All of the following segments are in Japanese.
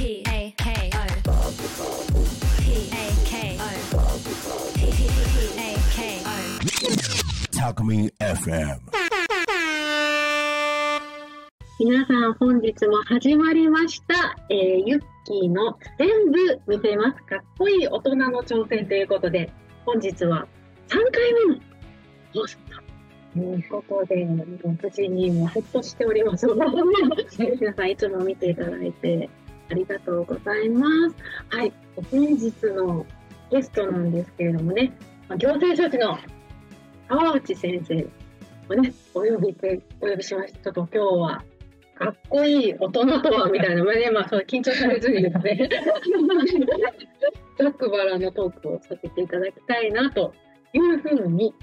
P A K O P A K O P A K O Talk Me FM. 皆さん本日も始まりました、えー、ユッキーの全部見せますかっこいい大人の挑戦ということで本日は3回目の放送ということで無事にもうほっとしております皆さんいつも見ていただいてありがとうございます。はい本日のゲストなんですけれどもねまあ行政書士の川内先生をねお呼びてお呼びしました。ちょっと今日はかっこいい大人とはみたいな、まあね、まあ、そう緊張されずにですね、ざっくばらんのトークをさせていただきたいなというふうに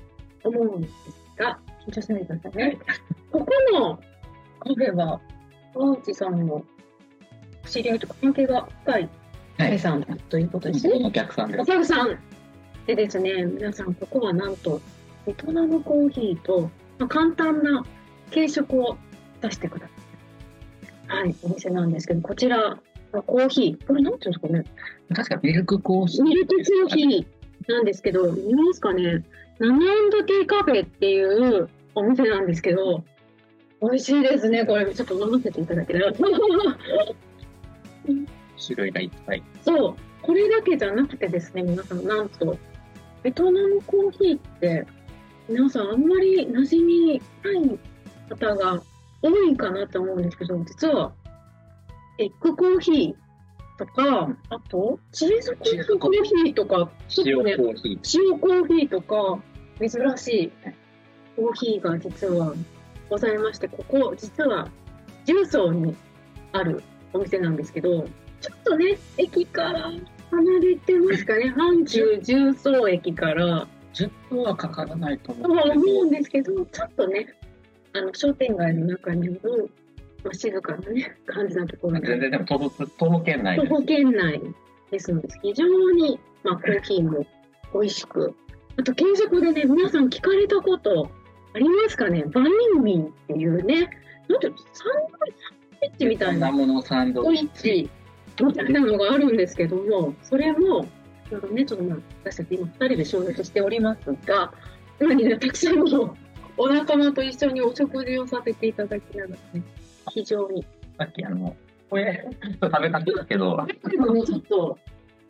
思うんですが、緊張しないでくださいね。ここのカフェは、川内さんの知り合いとか関係が深いカフェさんだということですね。お客さんでお客さんでですね、皆さん、ここはなんと、ベトナムコーヒーと、まあ、簡単な軽食を出してください。はい、お店なんですけど、こちら、コーヒー、これなんていうんですかね、確かミルクコーヒー。ミルクコーヒーなんですけど、見ますかね、ナナンドティーカフェっていうお店なんですけど、美味しいですね、これ、ちょっと飲ませていただけたら。種類がいっぱい。そう、これだけじゃなくてですね、皆さん、なんと、ベトナムコーヒーって、皆さん、あんまり馴染みない方が多いかなと思うんですけど、実は、エッグコーヒーとか、あと、チーズコーヒーとか、ち塩コーヒー。塩コーヒーとか、珍しいコーヒーが実はございまして、ここ、実は重曹にあるお店なんですけど、ちょっとね、駅から離れてますかね、阪急重曹駅から、10分はかからないと思う。思うんですけど、ちょっとね、あの商店街の中にある、まあ、静かなね、感じなところ全然でも徒歩圏内です。徒歩圏内ですので、非常に、まあ、コーヒーも美味しく、あと、軽食でね、皆さん聞かれたことありますかね。バニンミンっていうね、なんていうのサンドイッチみたいな、サンドイッチみたいなのがあるんですけども、それも、ちょうどね、ちょっとまあ、私たち今2人で商業しておりますが、今にね、たくさんのお仲間と一緒にお食事をさせていただきながらね、非常に、さっきあの、これ、食べかけたけど、でもねちょっと、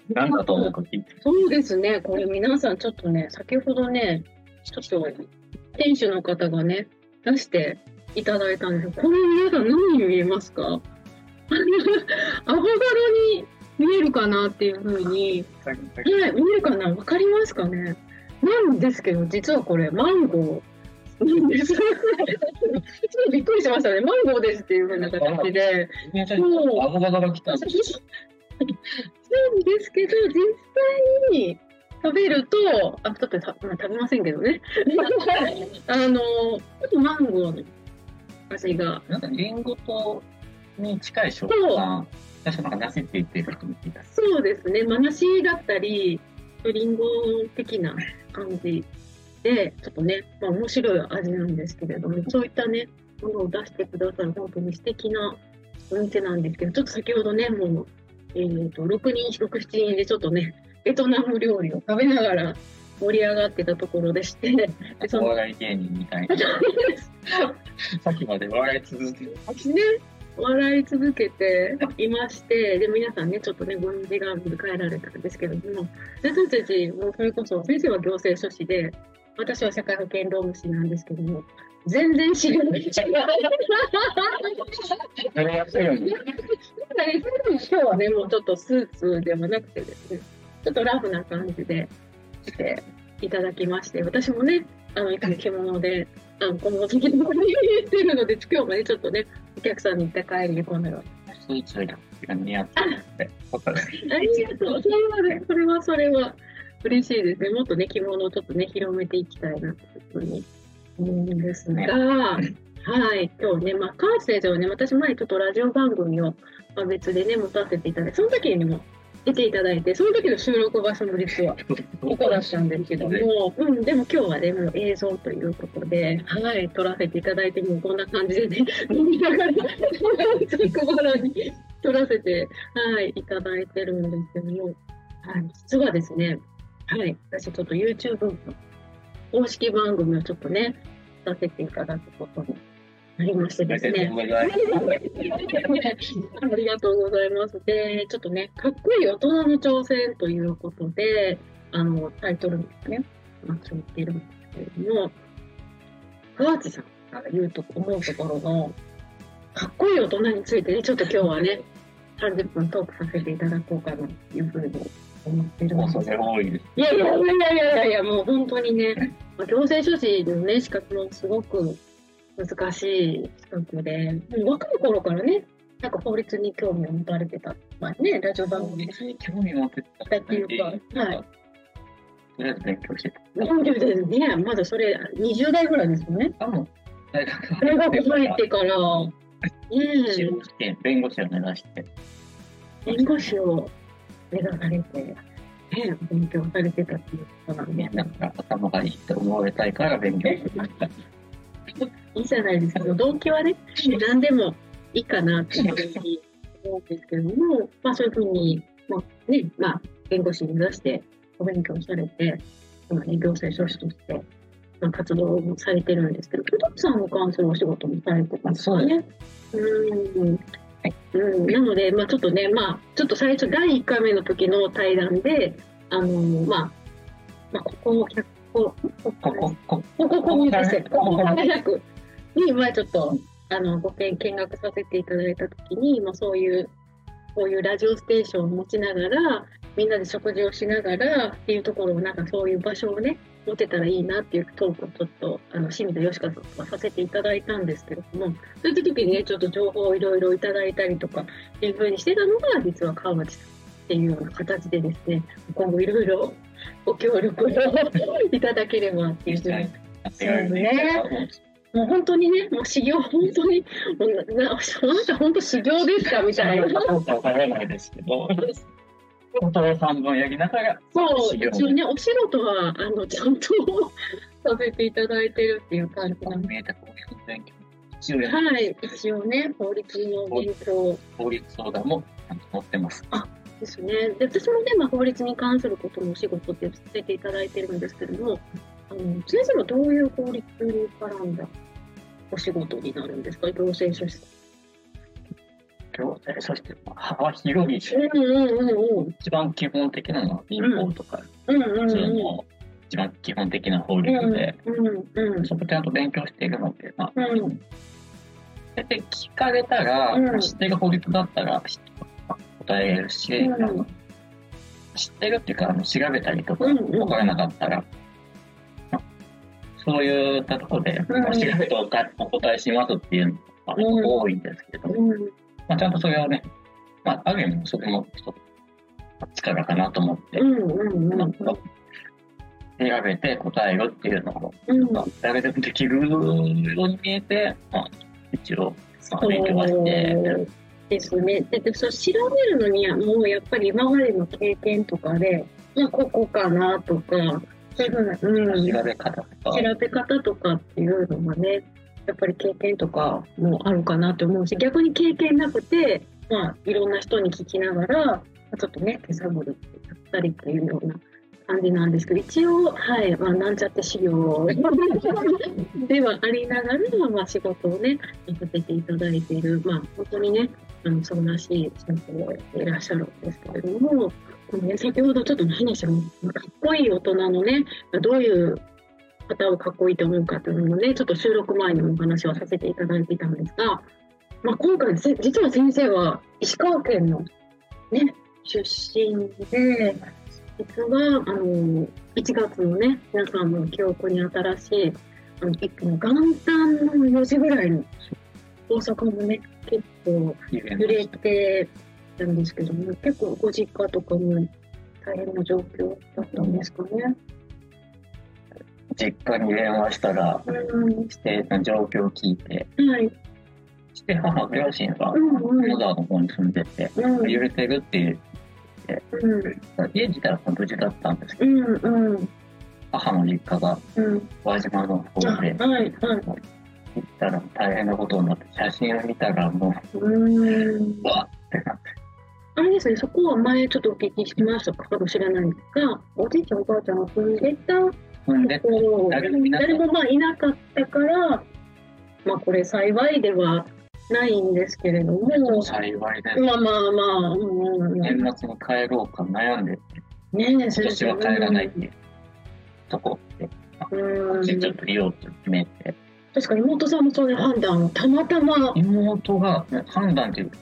なんだと思うか聞いて。そうですね、これ皆さんちょっとね、先ほどね、ちょっと店主の方がね、出していただいたんですよ。これ皆さん何に見えますか？アボカドに見えるかなっていうふうに、はい、見えるかな？わかりますかね？なんですけど、実はこれマンゴーなんです。ちょっとびっくりしましたね。マンゴーですっていうふうな形で。そうアボカドが来た。なんですけど、実際に食べると、あ、ちょっとた、まあ、食べませんけどね。あの、ちょっとマンゴーの味が。なんかリンゴとに近い食感。確かなんかて言ってる人もいた。そうですね。まなしだったり、リンゴ的な感じで、ちょっとね、まあ面白い味なんですけれども、そういったね、ものを出してくださる本当に素敵なお店なんですけど、ちょっと先ほどね、もう、えっ、と、6人、6、7人でちょっとね、ベトナム料理を食べながら盛り上がってたところでして、でそのお笑い芸人みたいな。さっきまで笑い続けて。ね、笑い続けていまして、で、皆さんね、ちょっとね、ご時間で帰られたんですけども、私たちもそれこそ、先生は行政書士で、私は社会保険労務士なんですけども、全然知らない。やりやすいように。今日はね、もうちょっとスーツではなくてですね、ちょっとラフな感じで来ていただきまして、私もね、あの、いつも着物で、あの、この時期にしてるので、今日もね、ちょっとね、お客さんに行った帰りにが似合ってありがとう。それはね、それはそれは嬉しいですね。もっとね、着物をちょっとね、広めていきたいなというふうに思うんですが、はい、今日ね、まあ、川内先生はね、私前ちょっとラジオ番組をまあ別でね、持たせていただいて、その時にも出ていただいて、その時の収録場所も実は ここだったんですけども、うん、でも今日はね、もう映像ということで、はい、撮らせていただいて、もうこんな感じでね、飲みながら、つくばらに撮らせて、はい、いただいてるんですけども、はい、実はですね、はい、私ちょっと YouTube の公式番組をちょっとね、させていただくことになりましてですね。ありがとうございます。で、ちょっとね、かっこいい大人の挑戦ということで、あの、タイトルですね、まあ、言っているんですけれども、河内さんが言うと思うところの、かっこいい大人についてね、ちょっと今日はね、30分トークさせていただこうかなというふうに思ってるんですいやいやいやいやいやいや、もう本当にね、まあ行政書士のね、資格もすごく難しい資格で、若い頃からね、なんか法律に興味を持たれてた、まあね、ラジオ番組。別に興味持ってたっていうかはい。とりあえず勉強してた。本当ですね、まだそれ20代ぐらいですよね。あ、もう、大学大学入ってから、司ね法試験、弁護士を目指して、え、弁護士を目指されて、ね、勉強されてたっていうことなんで。ね、、なんか頭がいいって思われたいから勉強してました。いいじゃないですか。動機はね、何でもいいかなっていうふうに思うんですけども、まあそういうふうに、まあね、まあ弁護士に目指してお勉強されて、今ね、行政書士として、まあ、活動もされてるんですけど、工藤さんに関するお仕事もされてますかね。うん。うん、なので、まあちょっとね、まあちょっと最初第1回目の時の対談で、あのまあ、まあここを100個、こここ、こここ、ここですね。ここここ早くに、まあちょっと、あの、ご見見学させていただいたときに、まあそういう、こういうラジオステーションを持ちながら、みんなで食事をしながらっていうところを、なんかそういう場所をね、持てたらいいなっていうトークをちょっと、あの、清水義和さんとさせていただいたんですけれども、そういった時にね、ちょっと情報をいろいろいただいたりとか、っていうふうにしてたのが、実は川内さんっていうような形でですね、今後いろいろご協力を いただければっていうふうに。やってやるね。もう本当にね、もう修行、本当に、もうな、なあなた本当修行ですかみたいな。どうかわからないですけど、本当は半分やりながら、そう、一応ね、お仕事は、あの、ちゃんとさせていただいてるっていう感じなんで。はい、一応ね、法律の勉強法律相談もちゃんと持ってます。ですね。で、私もね、まあ、法律に関することのお仕事ってさせていただいてるんですけども、先生はどういう法律に絡んだお仕事になるんですか？行政書士。行政そして幅広いし、うんうんうんうん。一番基本的なのは民法とか、うんうん普通うん。の一番基本的な法律で、うんうんそこちゃんと勉強しているので、まあ、うんで聞かれたら、うん知ってる法律だったら知って答えるし、うん知ってるっていうかあの調べたりとか分からなかったら、まあそういったところで、うん。調べてお答えしますっていうのがうん多いんですけど、うん。まあ、ちゃんとそれをね、まあ、ある意味それも力かなと思って、うんうんうん。なんか調べて答えるっていうのを、誰でもできるように見えて、まあ、一応、まあ、勉強はして、ですね。ででそう調べるのにはもうやっぱり今までの経験とかで、まあ、ここかなとか、う、ん、調べ方とか、調べ方とかっていうのがね、やっぱり経験とかもあるかなと思うし、逆に経験なくて、まあ、いろんな人に聞きながら、ちょっとね、手探りやったりっていうような感じなんですけど、一応、はい、まあ、なんちゃって修行ではありながら、まあ、仕事をね、させていただいている、まあ、本当にね、あの、素晴らしい先生をやっていらっしゃるんですけれども、このね、先ほどちょっと話したかっこいい大人のね、どういう方をかっこいいと思うかというのもね、ちょっと収録前にもお話をさせていただいていたんですが、まあ、今回せ、実は先生は石川県のね、出身で、実は、あの、1月のね、皆さんの記憶に新しい、あの、元旦の4時ぐらいに、大阪もね、結構揺れてたんですけども、結構ご実家とかも大変な状況だったんですかね。実家に電話したら、うん、指定の状況を聞いて、はい。して母、両親がうんうん。野沢の方に住んでて、うん。揺れてるっていう、うん。家自体は無事だったんですけうど、んうん。母の実家がうん。輪島の方あで、はいはい行ったら大変なことになって、写真を見たらもうーん。う、うわっあれですね、そこは前ちょっとお聞きしましたかもしれないんですが、おじいちゃんおばあちゃんが住んでたほんで、ところ、誰もいなかった誰もまあいなかったから、まあこれ幸いではないんですけれども、幸いです。まあまあまあ、うんうん年末に帰ろうか悩んで、え、今年は帰らないっていうとこで、うん。ちょっといようと決めて、確かに妹さんもそういう判断をたまたま、妹が判断っていうか、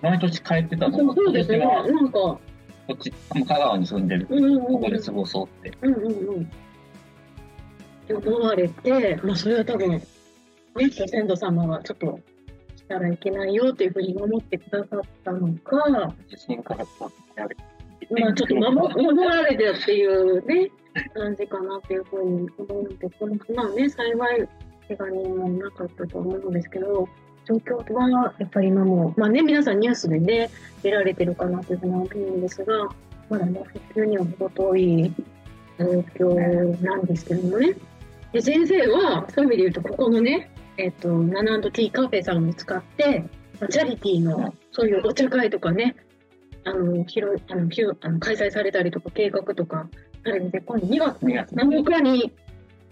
毎年帰ってたのが、そうそうですね、なんか、こっち、香川に住んでる、うんうんうん。ここで過ごそうって。うんうんうん。って思われて、まあそれは多分、ね、ご先祖様はちょっとしたらいけないよっていうふうに守ってくださったのか、地震から。まあちょっと守守られてるっていうね、感じかなっていうふうに思うんで、このまあね、幸い、怪我人もなかったと思うんですけど、状況はやっぱり今も、まあね、皆さんニュースでね、出られてるかなというふうに思うんですが、まだね、復旧には程遠い状況なんですけどもね。で、先生は、そういう意味で言うと、ここのね、えっ、と、ナナティーカフェさんを使って、まあチャリティーの、そういうお茶会とかね、あの、広い、あの、あの開催されたりとか、計画とか、あれで、今度2月2月7日に、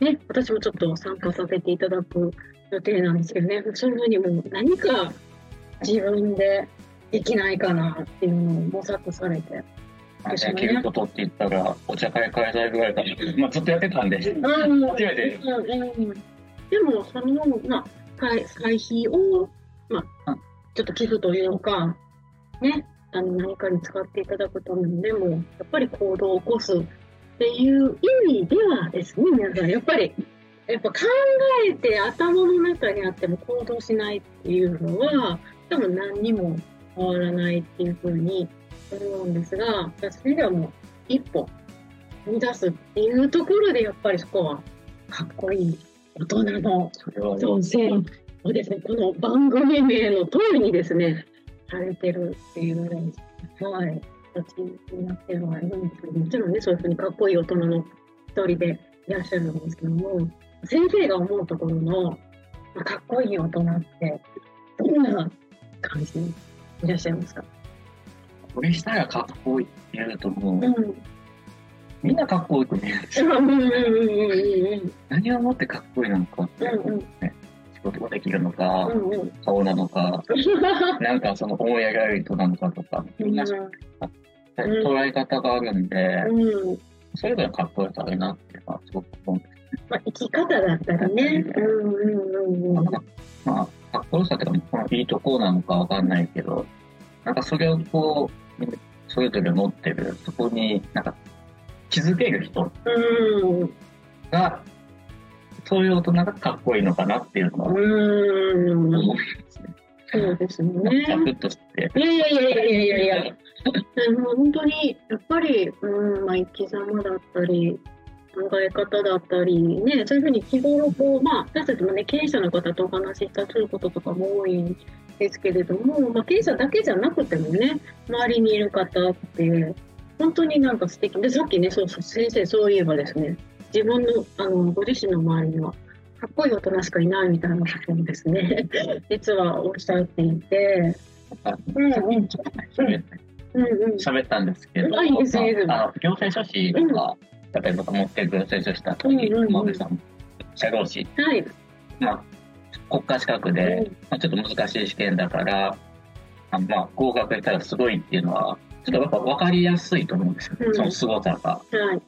ね、私もちょっと参加させていただく予定なんですけどね、そういうふうにもう何か自分でできないかなっていうのを模索されて。まあできることって言ったら、お茶会開催ぐらいから、まあずっとやってたんで、うん初めて。でも、その、まあ、会会費を、まあうん、ちょっと寄付というか、ね、あの、何かに使っていただくためにでも、やっぱり行動を起こすっていう意味ではですね、皆さん、やっぱり、やっぱ考えて頭の中にあっても行動しないっていうのは、多分何にも変わらないっていうふうに思うんですが、私ではもう一歩踏み出すっていうところで、やっぱりそこはかっこいい大人のそれは挑戦をですね、この番組名の通りにですね、されてるっていうね、はい、形になってはいるんですけど、もちろんね、そういうふうにかっこいい大人の一人でいらっしゃるんですけども、先生が思うところの、まあかっこいい大人って、どんな感じにいらっしゃいますか？これしたらかっこいいって言うともう、うん。みんなかっこよく見えるんですよ。うん。うん。うん。うん。うん。何をもってかっこいいのかっていううんうんね、仕事ができるのか、うんうん。顔なのか、なんかその思い描る人なのかとか、みんな捉え方があるんで、うんそれぞれかっこよさあるなっていうのはすごく思うんですまあ、生き方だったりね。うんうんうんうん。まあ、かっこよさっていうか、このいいとこなのかわかんないけど、なんかそれをこう、それぞれ持ってる、そこになんか気づける人うん。が、そういう大人がかっこいいのかなっていうのはうん。思いますね。そうですね。サクッとして、いやいやいやいやいやいや。でも本当に、やっぱり、うん、まあ、生き様だったり、考え方だったり、ね、そういうふうに日頃、こう、まあ、私たちもね、経営者の方とお話ししたりすることとかも多いんですけれども、まあ、経営者だけじゃなくてもね、周りにいる方って、本当になんか素敵で、さっきね、そうそう、先生、そういえばですね、自分の、あの、ご自身の周りには、かっこいい大人しかいないみたいなことをですね、実はおっしゃっていて、なんかうんうんさっきちょっとね喋っうんうん。喋ったんですけど、あいいですいいですまあの行政書士とか、例えば持ってる行政書士だったり、うんうんうん社労士、はい。まあ、国家資格で、まあ、ちょっと難しい試験だから、あまあ、合格したらすごいっていうのは、ちょっとやっぱ分かりやすいと思うんですよ、うんその凄さが。はい。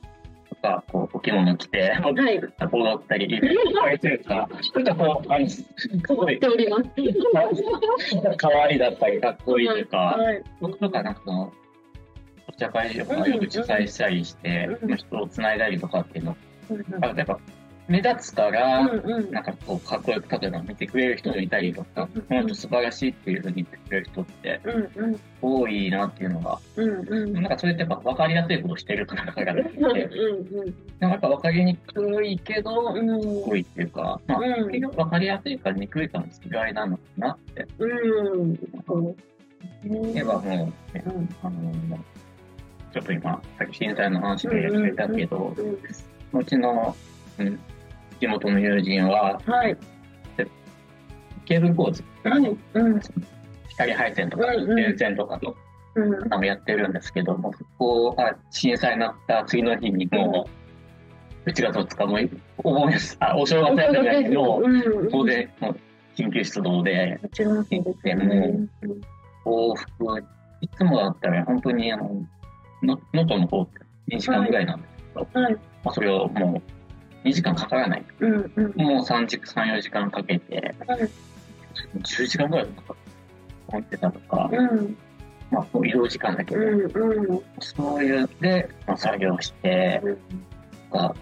とか、こう、お着物着て、はい。踊ったり、ちょっとこう、あの、すごい変わって、おります。可愛いだったり、かっこいいとか、はい。僕とかなんかその、お茶会とかよく主催したりして、人をつないだりとかっていうの、うんあやっぱ目立つから、うんうん。なんかこう、かっこよく、例えば見てくれる人がいたりとか、うんこの人素晴らしいっていうふうに言ってくれる人ってうんうん。多いなっていうのが、うんうん。なんかそれってやっぱ分かりやすいことをしてるからだからって、うんうんなんかやっぱ分かりにくいけど、かっうん。こいいっていうか、まあ、うん結局分かりやすいかにくいかの違いなのかなってうん。言えばもう、ねうんあの、ちょっと今、さっき震災の話で言ったけど、うんうちの、うん、地元の友人は、はい。ケーブル工事はい。うん。光配線とか電線とかとうん。やってるんですけども、そこが震災になった次の日にもう、1月2日もお盆あ、お正月やったんだけど、うん。当然、もう緊急出動で、もう。往復、いつもだったら本当にあの、の能登の方って2時間ぐらいなんですけど、はい。まあ、それをもう2時間かからない。うんうん。もう3時、3、4時間かけて、はい10時間ぐらいかかってたとか、うん。まあ、移動時間だけど、うんうん。そういうで、まあ、作業して、うん。とか、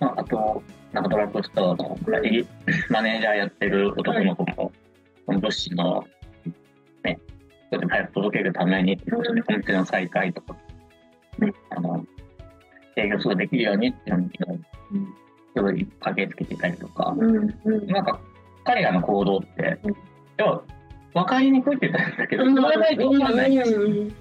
まあ、あと、なんかドラッグストアのマネージャーやってる男の子も、その物資の、ね、それで早く届けるためにっていうことで、コンテナ再開とか、ね、あの、営業すぐできるようにっていうのに、すごい駆けつけてたりとか、うんうん。なんか、彼らの行動ってうん、要は、分かりにくいって言ったんだけど、うん。言わないと分かんない。うん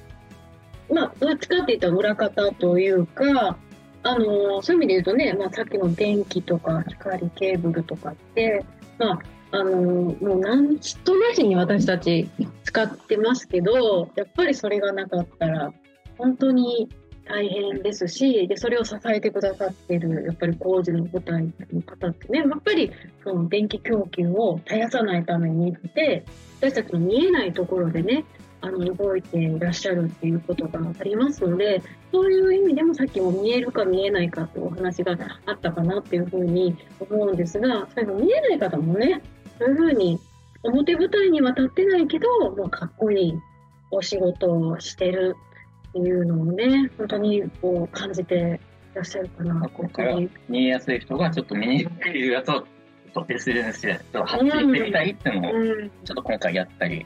まあ、どっちかっていうと裏方というか、あのそういう意味で言うとね、まあ、さっきの電気とか光ケーブルとかって、まあ、あのもう何ちとなしに私たち使ってますけど、やっぱりそれがなかったら、本当に大変ですし、で、それを支えてくださってる、やっぱり工事の部隊の方ってね、やっぱりその電気供給を絶やさないためにって、私たちの見えないところでね、あの動いていらっしゃるっていうことがありますので、そういう意味でもさっきも見えるか見えないかってお話があったかなっていうふうに思うんですが、そういうの見えない方もね、そういうふうに表舞台には立ってないけど、もうかっこいいお仕事をしてるっていうのをね、本当にこう感じていらっしゃるかな。ここから見えやすい人がちょっと見にくいやつを、SNS でちょっと発信してみたいっていうのを、うん、ちょっと今回やったり、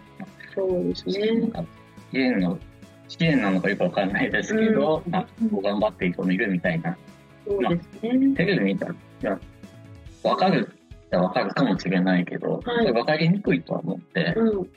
そうですね。支援の、支援なのかよくわかんないですけど、うんまあ、こう頑張っている人もいるみたいな。そうですね。テレビ見たら、わかるってわかるかもしれないけど、はいわかりにくいとは思って、うん。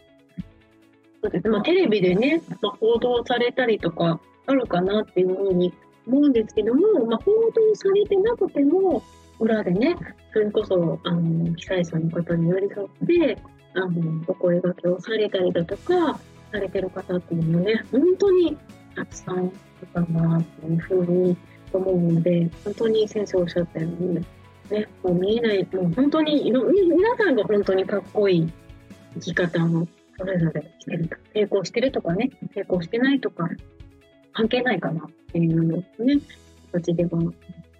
そうです。まあ、テレビでね、まあ、報道されたりとかあるかなっていうふうに思うんですけども、まあ、報道されてなくても、裏でね、それこそ、あの、被災者の方に寄り添って、あの、お声掛けをされたりだとか、されてる方っていうのはね、本当にたくさんいるかなっていうふうに思うので、本当に先生おっしゃったように、ね、もう見えない、もう本当に、皆さんが本当にかっこいい生き方をそれぞれしてると。成功してるとかね、成功してないとか、関係ないかなっていうね、形では。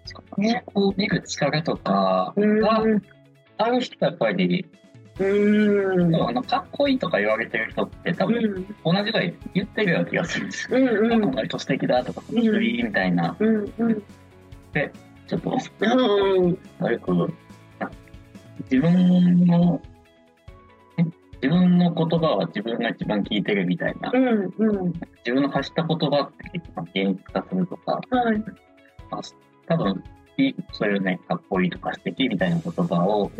そこを見る力とかうん。がうん。ある人はやっぱり、うん。あのかっこいいとか言われてる人って多分同じぐらい言ってるような気がするんですよ。うん。うん。この人素敵だとか、この人いいみたいな、うん。うん。ちょっとうん。悪く、あ自分の、え自分の言葉は自分が一番聞いてるみたいな、うん。うん。自分の発した言葉って結構現実化するとか、はい。まあ多分、いそういうね、かっこいいとか素敵みたいな言葉を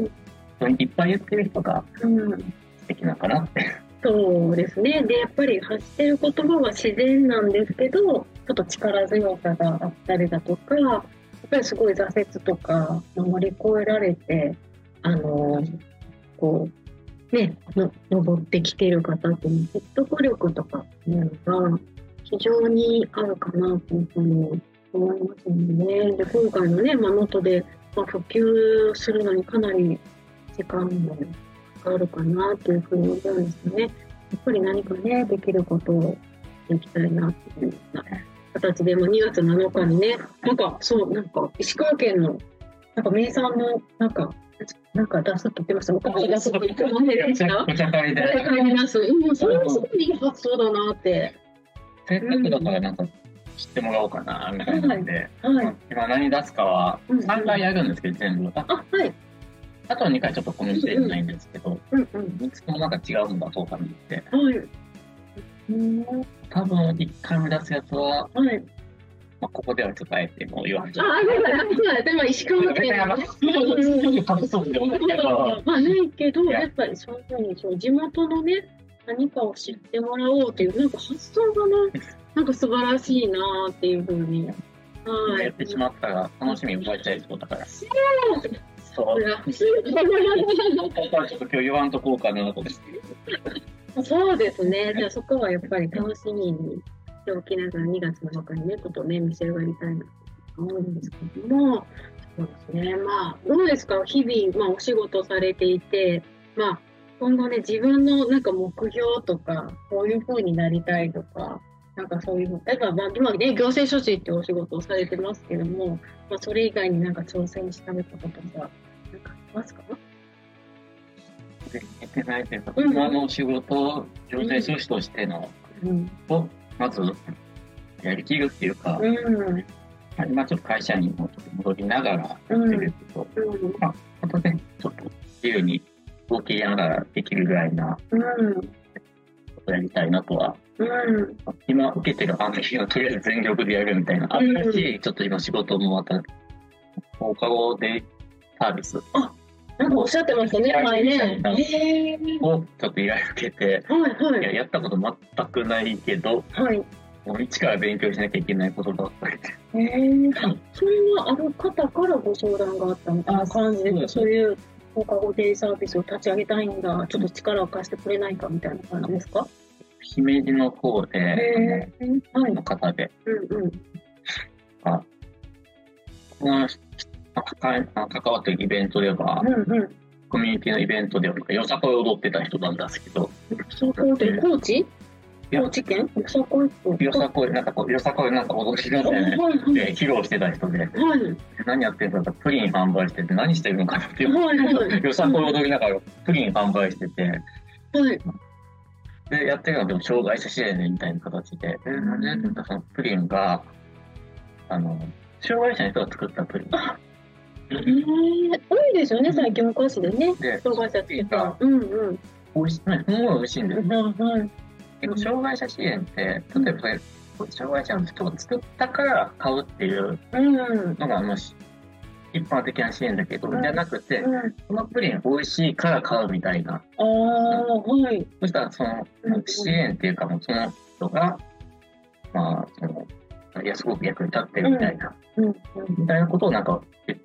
うん、いっぱい言ってる人がうん。素敵なのかなって。そうですね。で、やっぱり発してる言葉は自然なんですけど、ちょっと力強さがあったりだとか、やっぱりすごい挫折とか乗り越えられて、あの、こう、ね、の登ってきてる方って説得力とかっていうのが非常にあるかなというふうに思いますのでね。で、今回のね、まあ、能登で、まあ、普及するのにかなり時間もかかるかなというふうに思うんですよね。やっぱり何かね、できることをしていきたいなっていうような形で、も2月7日にね、なんか、そう、なんか、石川県の、なんか名産の、なんか、なんか出すって言ってました。昔出すって言ってませんでしたお茶会で。買い出す。うん、それもすごいいい発想だなって。せっかくだからなんか知ってもらおうかな、みたいなんで、はい。今何出すかは3回やるんですけど、全部。あ、はい。あとは2回ちょっとコミュニケーションないんですけど、うんうん。いつもなんか違うの出そうかなって。はい。うん、多分1回目出すやつは、はい。まあ、ここではちょっとあえてもう言わんと。あ、あ、そうだ、そうだ、でも石川県のね。そうでもないけどまあないけど、いややっぱりそういうふうにそう地元のね、何かを知ってもらおうという、なんか発想がね、なんか素晴らしいなっていうふうに。はい。やってしまったら楽しみに覚えちゃいそうだから。そう。これがここはちょっと今日言わんとこうかなと思って。そうですね。じゃあそこはやっぱり楽しみにしておきながら2月の中にね、ちょっとね、召し上がりたいなと思うんです。けども、そうです。ね。まあ、どうです。か日々、まあお仕事されていて、まあ、今後ね、自分のなんか目標とか、こういう風になりたいとか、なんかそういう、例えば、まあ、今ね、行政書士ってお仕事をされてます。けども、まあ、それ以外になんか挑戦しためたことが、なんかあります。かできてないというか、うん今の仕事行政書士としての、うん。をまずやりきるっていうか、うん。今ちょっと会社にもちょっと戻りながらやってるけど、うん。あとね、ちょっと自由に動きながらできるぐらいなうん。ことやりたいなとは、うん。今受けてる案件をとりあえず全力でやるみたいな、あったし、ちょっと今仕事もまた、放課後でサービスなんかおっしゃってましたね、前ね。をちょっと依頼受けて、はいはいやい。やったこと全くないけど、はい。もう一から勉強しなきゃいけないことばっかりで。へえ。あそれはある方からご相談があったみたいな感じで、そうそういう放課後デイサービスを立ち上げたいんだ、ちょっと力を貸してくれないかみたいな感じですか？姫路の方へで、え。はい。の方で、うんうん。この関関わってるイベントでは、うんうん。コミュニティのイベントでは、よさこいを踊ってた人なんですけど、そこって高知？高知県？そこよさこい、なんかこう、よさこいなんか踊りなはいんで、はい。で披露してた人で、はい。何やってるのか、プリン販売してて、何してるのかなっていう、はいはいよさこい踊りながらプリン販売してて、はい。で、やってるのはでも障害者支援みたいな形で、え、なんそのプリンが、あの、障害者の人が作ったプリン。えー、多いですよね、最近お菓子でね。で、障害者つけた。うんうん。美味しい、ね、すごい美味しいんですよ。はい。でも障害者支援って、例えば障害者の人が作ったから買うっていううん。のが、あの、し一般的な支援だけど、うんじゃなくて、うん。このプリン美味しいから買うみたいな。ああ、はい。そしたら、そのうん、支援っていうか、もうその人が、まあ、その、いや、すごく役に立ってるみたいな、うん。うん。みたいなことをなんか言ってうん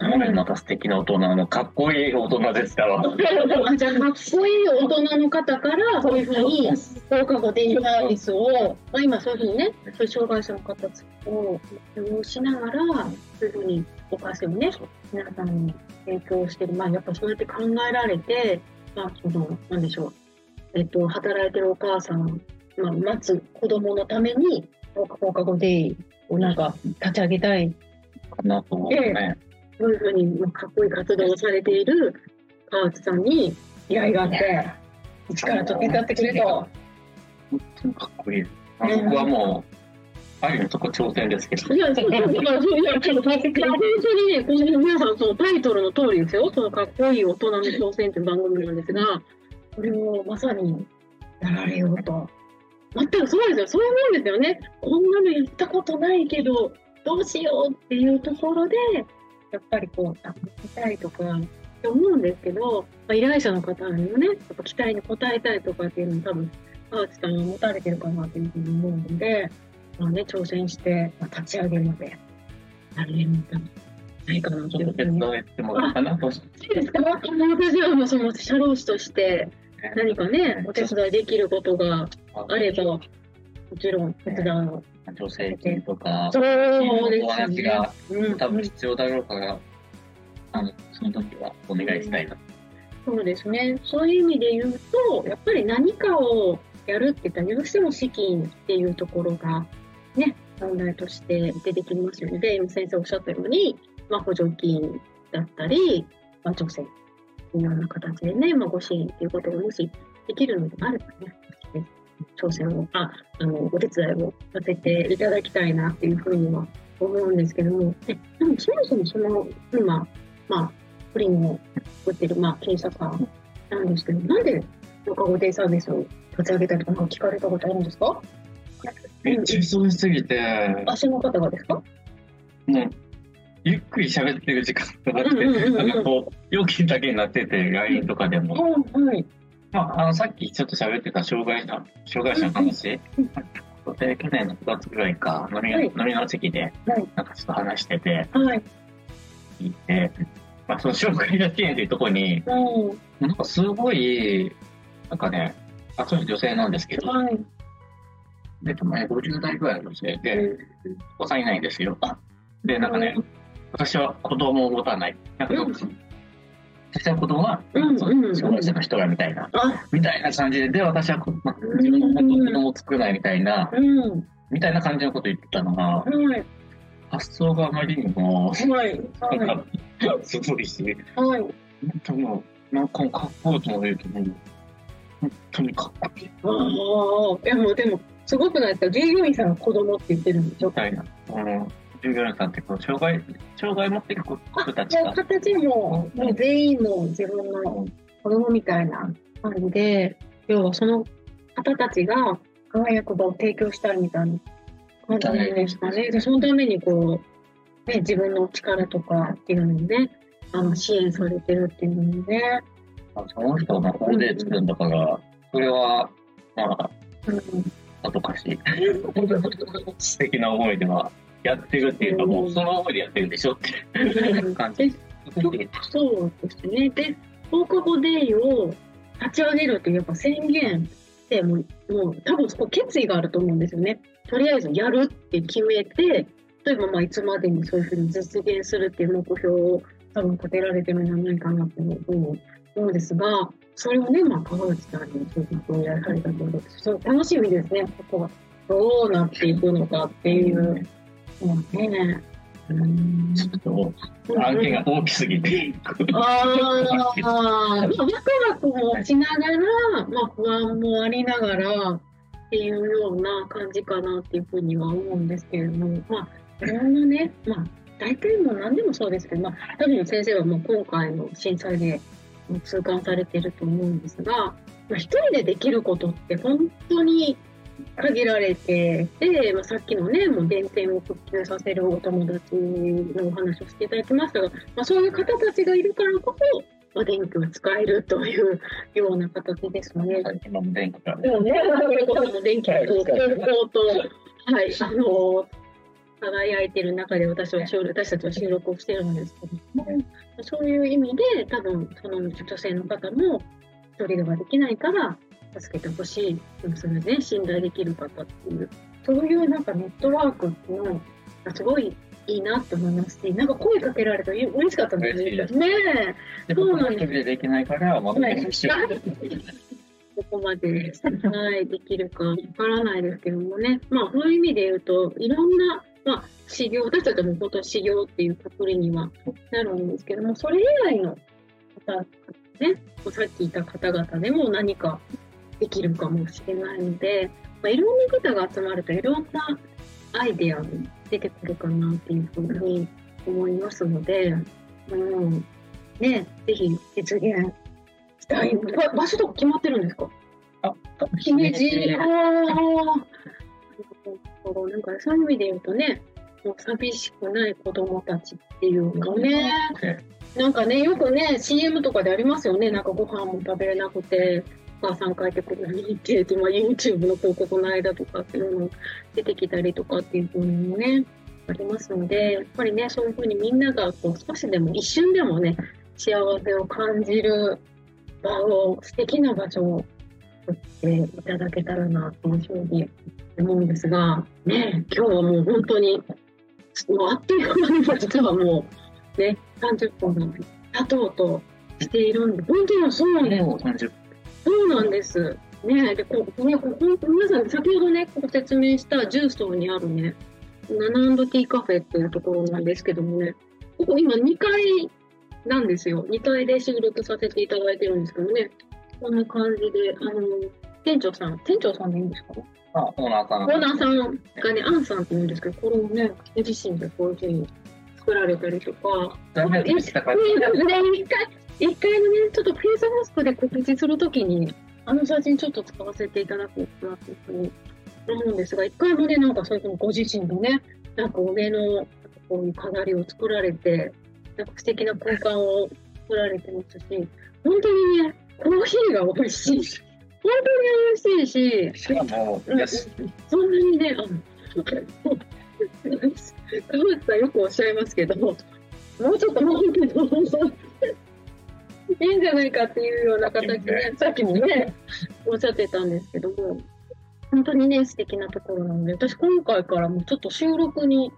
また素敵な大人の、かっこいい大人ですから。あじゃあ、かっこいい大人の方から、そういうふうに、放課後デイサービスを、まあ、今そういうふうにね、そういう障害者の方を利用しながら、そういうふうにお菓子をね、皆さんに提供してる。まあ、やっぱそうやって考えられて、まあ、その、なんでしょう。えっと、働いてるお母さん、まあ、待つ子供のために、放課後デイをなんか立ち上げたいかなと思うね。そういうふうにまあかっこいい活動をされている川内さんに依頼があって、一からちょっと手伝ってくれと。本当にかっこいい。まあ僕はもう、ある意味そこ挑戦ですけど。いや、そういや、いや、ちょっと本当にね、この皆さん、そのタイトルの通りですよ。そのかっこいい大人の挑戦という番組なんですが、これをまさにやられようと。全くそうですよ。そういうもんですよね。こんなのやったことないけど、どうしようっていうところで、やっぱりこう、あ、見たいとか、って思うんですけど、まあ、依頼者の方にもね、やっぱ期待に応えたいとかっていうのも多分、川内さんは持たれてるかなというふうに思うので、まあね、挑戦して、まあ、立ち上げまでやれるんじゃないかなちょっと手というふうに。伝ってもらおうかなと。いいですか？私はもうその社労士として何かね、お手伝いできることがあれば、もちろん手伝うの。助成金とか、そうおです話がうん多分必要だろうから、あの、その時はお願いしたいな。そうですね。そういう意味で言うと、やっぱり何かをやるって言ったら、どうしても資金っていうところが、ね、問題として出てきますので、今先生おっしゃったように、まあ、補助金だったり、まあ、助成、いろんな形でね、まあ、ご支援っていうことがもしできるのであればね、挑戦を、あ、あの、お手伝いをさせていただきたいなっていうふうには思うんですけども、えでもそもそもその、今、まあ、プリンを作ってる、まあ、経営者さんなんですけど、なんで放課後デイサービスを立ち上げたりとか、聞かれたことあるんですか？めっちゃ忙しすぎて、足の方がですか？もう、ゆっくり喋ってる時間がなくて、うんうんうんうんなんかこう、料金だけになってて、LINE とかでも。はい。まあ、あの、さっきちょっと喋ってた障害者、障害者の話うんで、去年の9月ぐらいか、飲み,、はい飲みの席で、はいなんかちょっと話してて、はい。聞いて、まあ、その障害者支援というところに、うん。なんかすごい、なんかね、あ、そういう女性なんですけど、はい。で、たまに50代ぐらいの女性で、お子さんいないんですよ。で、なんかね、私は子供を持たない。なんか、うん私は子供は、うんそううん障害者の人がみたいな、あ、みたいな感じで、で、私は自分の本当子供を作らないみたいな、うん。みたいな感じのこと言ってたのが、はい。発想があまりにも、はい。なんはか、すごいし、い。はい。本当もう、なんかかっこいいと思うけど、本当にかっこいい。ああ、いやもうでも、すごくないですか従業員さんが子供って言ってるんでしょみたいな。あの、従業員さんってこう、障害、障害持ってる子たちが。形も、もう全員の自分の子供みたいな感じで、要はその方たちが輝く場を提供したいみたいな感じですかね。で、そのためにこう、ね、自分の力とかっていうのをね、あの、支援されてるっていうのでね。その人がこれで作るんだから、それは、まあ、うん。さとかし、素敵な思いではやってるっていうか、もうその思いでやってるでしょって感じ。そうですね。で、放課後デイを立ち上げるっていうやっぱ宣言ってもう、もう多分そこ決意があると思うんですよね。とりあえずやるって決めて、例えばまあいつまでにそういうふうに実現するっていう目標を多分立てられてるんじゃないかなっていう思うんですが、それをね、まあ川内さんにそういうふうにやられたということで、そう楽しみですね、ここが。どうなっていくのかっていう。もうね。うんちょっと案件が大きすぎて、ああ、まあ、ワクワクもしながら、まあ、不安もありながらっていうような感じかなっていうふうには思うんですけれども、まあ、いろんなね、まあ、大体もう何でもそうですけど、まあ、多分先生はもう今回の震災で痛感されてると思うんですが、まあ、一人でできることって本当に限られてで、まあ、さっきのね、もう電線を復旧させるお友達のお話をしていただきましたが、まあ、そういう方たちがいるからこそ、まあ、電気を使えるというような形ですね。今も電気が。でもね、電気と健康と、はい、あの、輝いてる中で私は私たちは収録をしてるんですけども、そういう意味で、多分その女性の方も、一人ではできないから、助けてほしい、でもそれね、信頼できる方っていう、そういうなんかネットワークのがすごいいいなって思いますし、なんか声かけられたら嬉しかったんです嬉しいです。ね。え。で僕は一人でできないから、まあ、はい一緒にここまで、はい、できるかわからないですけどもね、まあ、そういう意味で言うと、いろんな、まあ、修行、私たちも本当に修行っていうくくりにはなるんですけども、それ以外の方々ね、さっき言った方々でも何かできるかもしれないので、まあ、いろんな方が集まるといろんなアイデアも出てくるかなっていうふうに思いますので、うん、ね、ぜひ実現したい。ば場所とか決まってるんですか？あ、姫路。ああ。なんかそういう意味で言うとね、もう寂しくない子供たちっていうのね、なんかね、よくね、CM とかでありますよね、なんかご飯も食べれなくて、お母さん帰ってくるのにって、まあ、YouTube の広告の間とかっていうのも出てきたりとかっていうふうにもね、ありますので、やっぱりね、そういうふうにみんながこう少しでも、一瞬でもね、幸せを感じる場を、素敵な場所を作っていただけたらなっていうふうに思うんですが、ね、今日はもう本当に、もうあっという間に実はもう、ね、30分が経とうとしているんで、本当にそうなんです。もう30そうなんです。ねで、こう、ね、ここ、皆さん、先ほどね、ここ説明したジューストにあるね、ナナティーカフェっていうところなんですけどもね、ここ今2階なんですよ。2階で収録させていただいてるんですけどね、こんな感じで、あの、店長さん、店長さんでいいんですか？あ、オーナーさん。オーナーさんがね、アンさんって言うんですけど、これをね、ご自身でこういうふうに作られたりとか、だいぶできた感じ。ね、一回、一回のね、ちょっとフェイスマスクで告知するときに、あの写真ちょっと使わせていただこうかなというふうに思うんですが、一回もね、なんかそういうふうにご自身のね、なんか上のこういう飾りを作られて、なんか素敵な空間を作られてますし、本当にね、コーヒーが美味しい。本当に美味しいし、しかも、うん安い。そんなにね、あの、よくおっしゃいますけど、もうちょっともうけど、いいんじゃないかっていうような形で、さっきもね、おっしゃってたんですけども、本当にね、素敵なところなので、私今回からもちょっと収録に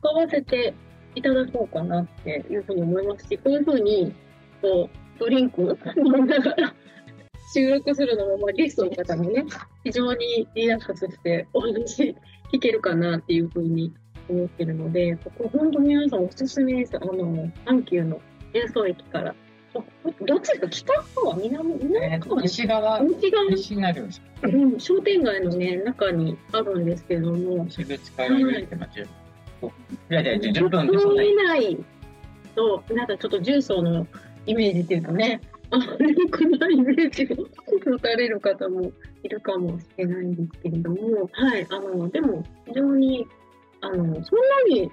使わせていただこうかなっていうふうに思いますし、こういうふうに、こう、ドリンク飲みながら 収録するのも、まあ、ゲストの方もね、非常にリラックスしてお話聞けるかなっていうふうに思ってるので、ここ本当皆さんおすすめです。あの、阪急の演奏駅から。あどっちですか？北側南？え南側西側、西側西になるんです。うん、商店街のね、中にあるんですけども、西口から歩いて、まあ、10分。いやいや、10分で10そんなに分以内と、なんかちょっと重曹のイメージっていうかね、あまり良くないイメージを持たれる方もいるかもしれないんですけれども、はい、あの、でも非常に、あの、そんなに、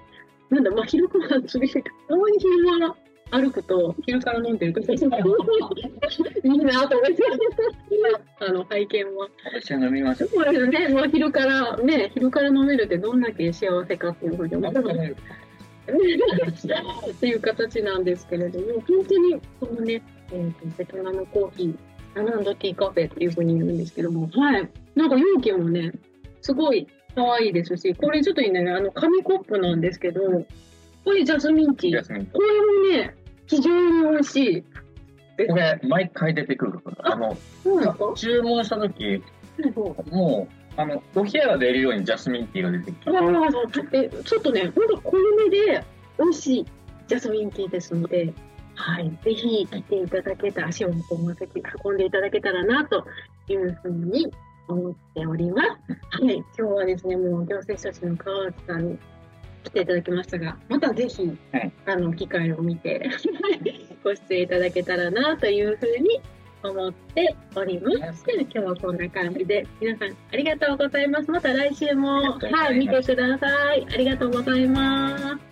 なんだ、まあ、昼か ら次ぎたまに昼間歩くと、昼から飲んでると、いいなと思って、あの、拝見は一緒に飲みましょう。そうですね、まあ、昼からね、昼から飲めるってどんだけ幸せかっていうふうに思ってます。っていう形なんですけれども、本当にこのね、えー、とベトナムコーヒー、アナンドティーカフェっていうふうに言うんですけども、はい。なんか容器もね、すごい可愛いですし、これちょっといいね、あの、紙コップなんですけど、これジャスミンティー。これもね、非常に美味しい。これ、毎回出てくる。あの、そうなん注文した時もう、あの、お部屋が出るようにジャスミンティーが出てきて。ちょえちょっとね、ほんと濃いめで美味しいジャスミンティーですので、はい、ぜひ来ていただけたら、足を運ばせて運んでいただけたらなというふうに思っております。はい、今日はですね、もう行政書士の川内さんに来ていただきましたが、またぜひ、はいあの、機会を見て ご出演いただけたらなというふうに思っております。で今日はこんな感じで、皆さんありがとうございます。また来週も、はい、見てください。ありがとうございます。